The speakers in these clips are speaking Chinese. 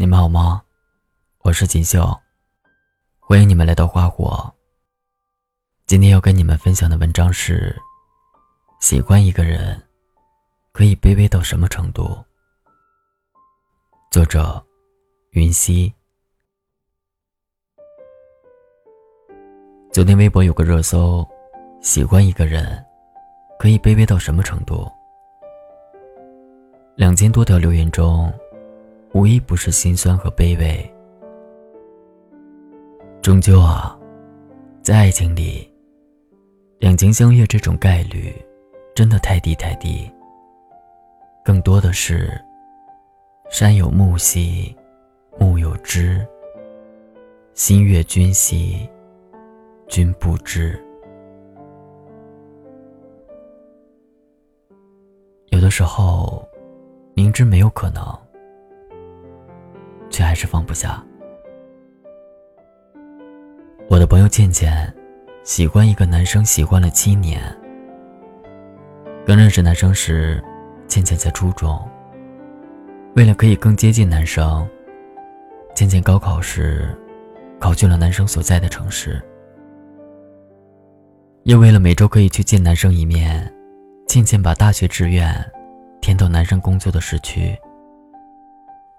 你们好吗？我是锦绣，欢迎你们来到花火。今天要跟你们分享的文章是：喜欢一个人，可以卑微到什么程度？作者：云溪。昨天微博有个热搜：喜欢一个人，可以卑微到什么程度？两千多条留言中。无一不是心酸和卑微。终究啊，在爱情里，两情相悦这种概率真的太低太低。更多的是山有木兮，木有枝；心悦君兮，君不知。有的时候，明知没有可能。却还是放不下。我的朋友倩倩，喜欢一个男生，喜欢了七年。刚认识男生时，倩倩在初中。为了可以更接近男生，倩倩高考时考去了男生所在的城市。又为了每周可以去见男生一面，倩倩把大学志愿填到男生工作的市区。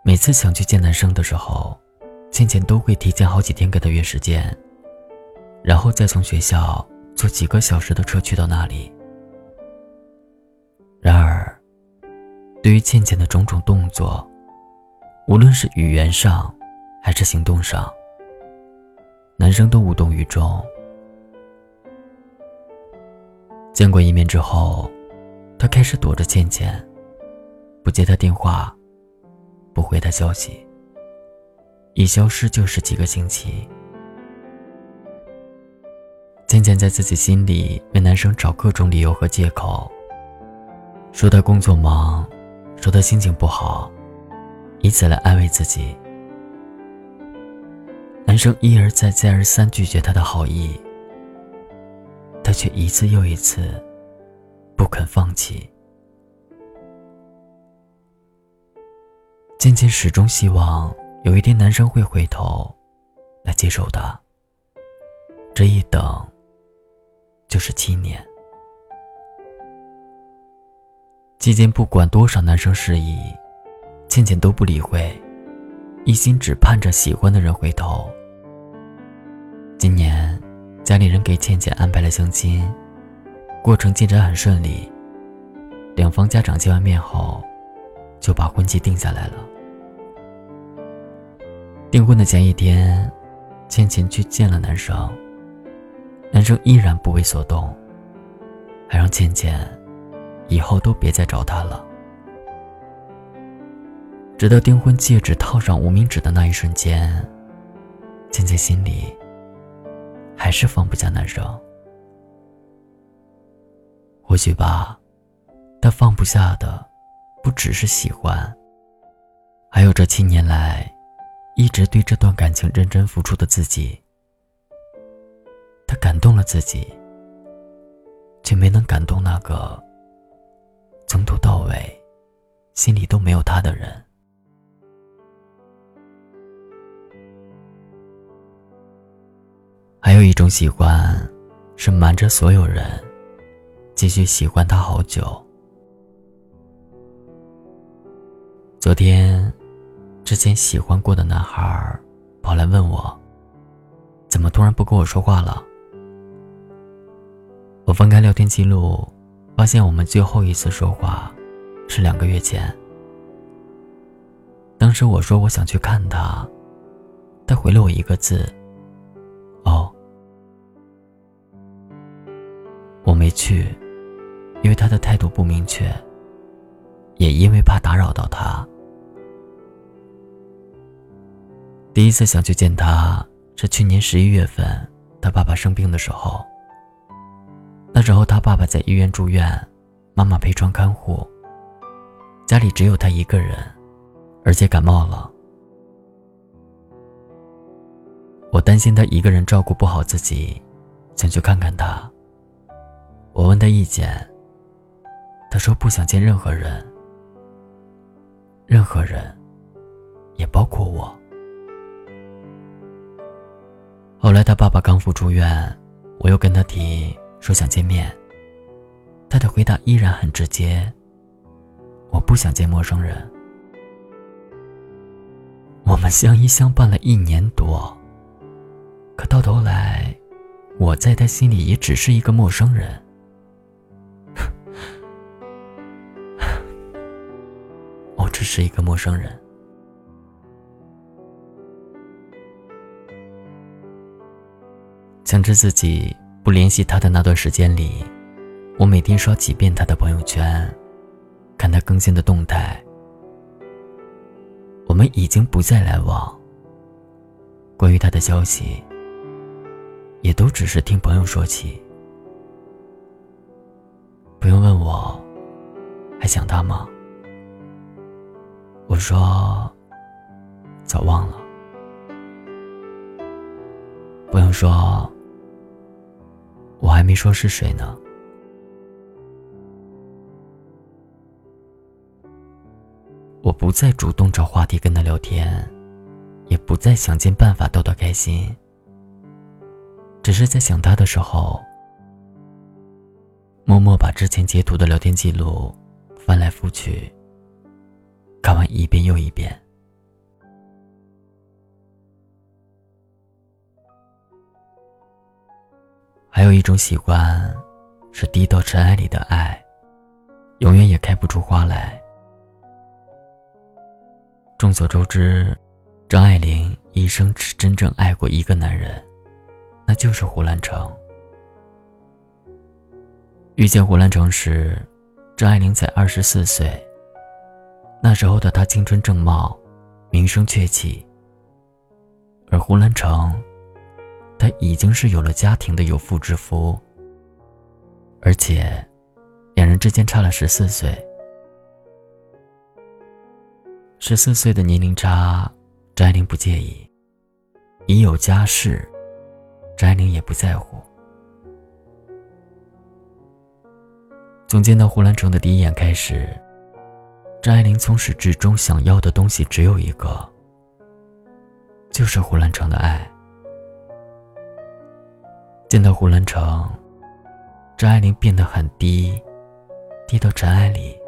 每次想去见男生的时候，倩倩都会提前好几天给他约时间，然后再从学校坐几个小时的车去到那里。然而，对于倩倩的种种动作，无论是语言上还是行动上，男生都无动于衷。见过一面之后，他开始躲着倩倩，不接她电话。不回他消息，一消失就是几个星期。渐渐在自己心里为男生找各种理由和借口，说他工作忙，说他心情不好，以此来安慰自己。男生一而再、再而三拒绝他的好意，他却一次又一次不肯放弃。渐渐始终希望有一天男生会回头，来接受她。这一等，就是七年。期间不管多少男生示意，倩倩都不理会，一心只盼着喜欢的人回头。今年，家里人给倩倩安排了相亲，过程进展很顺利。两方家长见完面后，就把婚期定下来了。订婚的前一天，倩倩去见了男生。男生依然不为所动，还让倩倩以后都别再找他了。直到订婚戒指套上无名指的那一瞬间，倩倩心里还是放不下男生。或许吧，她放不下的不只是喜欢，还有这七年来。一直对这段感情认真付出的自己，他感动了自己，却没能感动那个从头到尾心里都没有他的人。还有一种喜欢，是瞒着所有人，继续喜欢他好久。昨天。之前喜欢过的男孩跑来问我：“怎么突然不跟我说话了？”我翻开聊天记录，发现我们最后一次说话是两个月前。当时我说我想去看他，他回了我一个字：“哦。”我没去，因为他的态度不明确，也因为怕打扰到他。第一次想去见他是去年十一月份，他爸爸生病的时候。那时候他爸爸在医院住院，妈妈陪床看护，家里只有他一个人，而且感冒了。我担心他一个人照顾不好自己，想去看看他。我问他意见，他说不想见任何人，任何人。也包括我。后来他爸爸刚复出院，我又跟他提说想见面，他的回答依然很直接：“我不想见陌生人。”我们相依相伴了一年多，可到头来，我在他心里也只是一个陌生人。我只是一个陌生人。想着自己不联系他的那段时间里，我每天刷几遍他的朋友圈，看他更新的动态。我们已经不再来往。关于他的消息，也都只是听朋友说起。朋友问我，还想他吗？我说，早忘了。朋友说。我还没说是谁呢。我不再主动找话题跟他聊天，也不再想尽办法逗他开心。只是在想他的时候，默默把之前截图的聊天记录翻来覆去，看完一遍又一遍。还有一种喜欢，是低到尘埃里的爱，永远也开不出花来。众所周知，张爱玲一生只真正爱过一个男人，那就是胡兰成。遇见胡兰成时，张爱玲才二十四岁。那时候的她青春正茂，名声鹊起，而胡兰成。他已经是有了家庭的有妇之夫，而且两人之间差了十四岁。十四岁的年龄差，张爱玲不介意；已有家室，张爱玲也不在乎。从见到胡兰成的第一眼开始，张爱玲从始至终想要的东西只有一个，就是胡兰成的爱。见到胡兰成，张爱玲变得很低，低到尘埃里。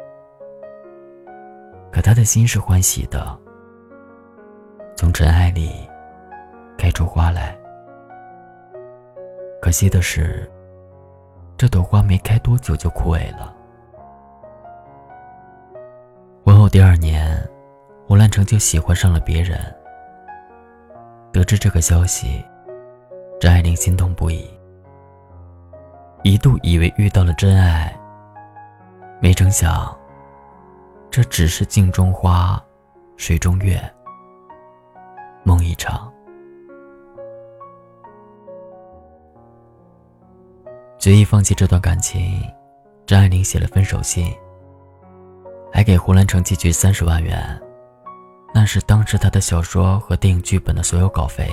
可她的心是欢喜的，从尘埃里开出花来。可惜的是，这朵花没开多久就枯萎了。婚后第二年，胡兰成就喜欢上了别人。得知这个消息。张爱玲心痛不已，一度以为遇到了真爱，没成想，这只是镜中花，水中月，梦一场。决意放弃这段感情，张爱玲写了分手信，还给胡兰成寄去三十万元，那是当时他的小说和电影剧本的所有稿费。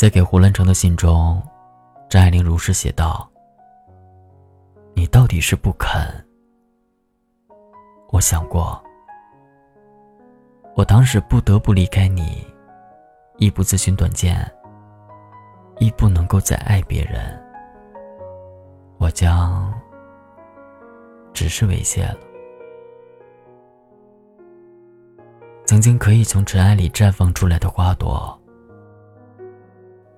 在给胡兰成的信中，张爱玲如实写道：“你到底是不肯？我想过，我当时不得不离开你，亦不自寻短见，亦不能够再爱别人，我将只是猥亵了。曾经可以从尘埃里绽放出来的花朵。”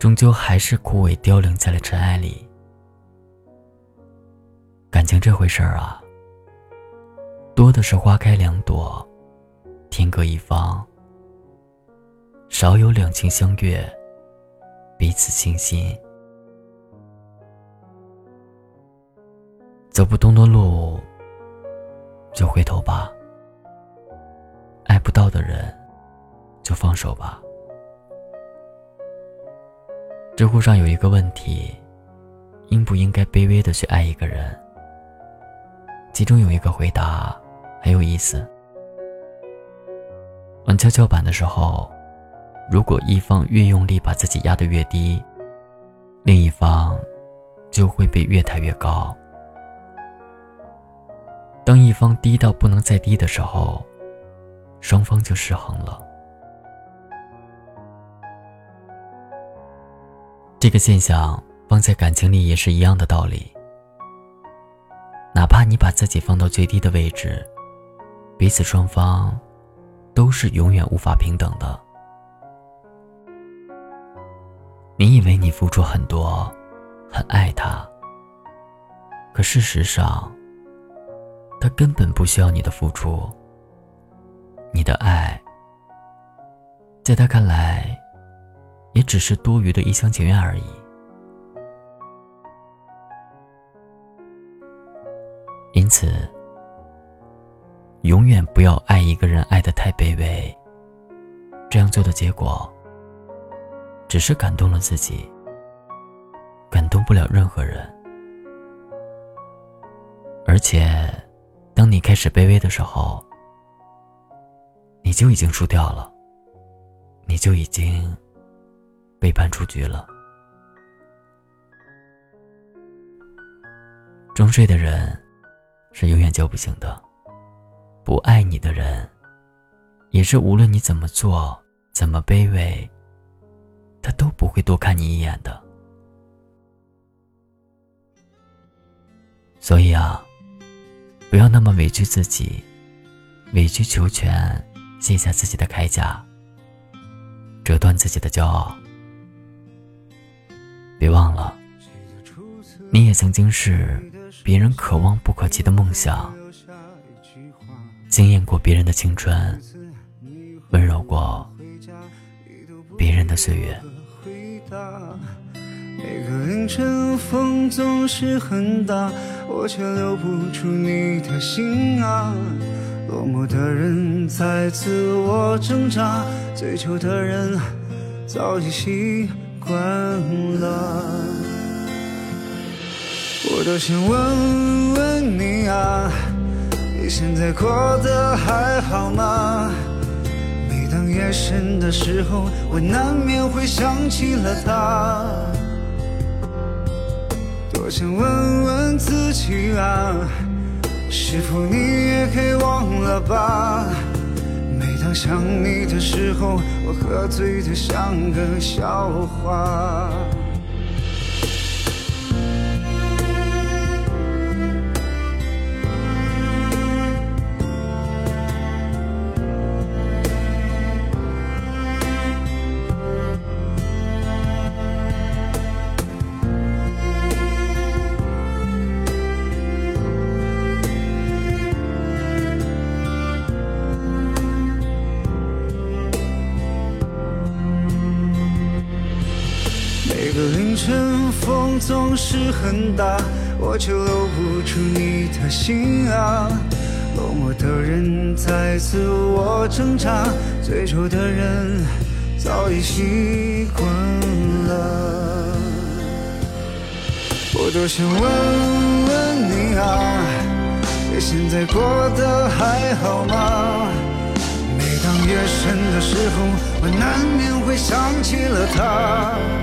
终究还是枯萎凋零在了尘埃里。感情这回事儿啊，多的是花开两朵，天各一方；少有两情相悦，彼此倾心。走不通的路，就回头吧；爱不到的人，就放手吧。知乎上有一个问题：应不应该卑微的去爱一个人？其中有一个回答很有意思。玩跷跷板的时候，如果一方越用力把自己压得越低，另一方就会被越抬越高。当一方低到不能再低的时候，双方就失衡了。这个现象放在感情里也是一样的道理。哪怕你把自己放到最低的位置，彼此双方都是永远无法平等的。你以为你付出很多，很爱他，可事实上，他根本不需要你的付出。你的爱，在他看来，也只是多余的一厢情愿而已。因此，永远不要爱一个人爱的太卑微。这样做的结果，只是感动了自己，感动不了任何人。而且，当你开始卑微的时候，你就已经输掉了，你就已经被判出局了。装睡的人是永远叫不醒的，不爱你的人，也是无论你怎么做、怎么卑微，他都不会多看你一眼的。所以啊，不要那么委屈自己，委曲求全。卸下自己的铠甲，折断自己的骄傲。别忘了，你也曾经是别人可望不可及的梦想，惊艳过别人的青春，温柔过别人的岁月。每个凌晨风总是很大，我却留不住你的心啊。落寞的人在自我挣扎，追求的人早已习惯了。我多想问问你啊，你现在过得还好吗？每当夜深的时候，我难免会想起了他。多想问问自己啊。是否你也可以忘了吧？想你的时候，我喝醉的像个笑话。是很大，我却留不住你的心啊。落寞的人在自我挣扎，追求的人早已习惯了。我多想问问你啊，你现在过得还好吗？每当夜深的时候，我难免会想起了他。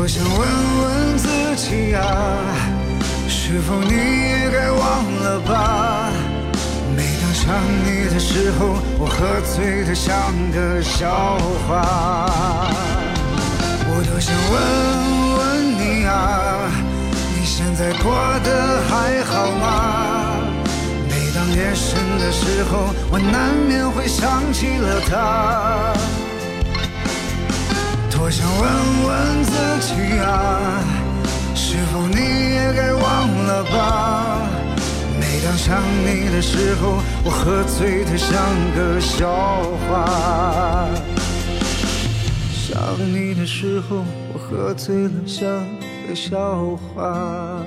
我想问问自己啊，是否你也该忘了吧？每当想你的时候，我喝醉的像个笑话。我多想问问你啊，你现在过得还好吗？每当夜深的时候，我难免会想起了他。我想问问自己啊，是否你也该忘了吧？每当想你的时候，我喝醉的像个笑话。想你的时候，我喝醉了像个笑话。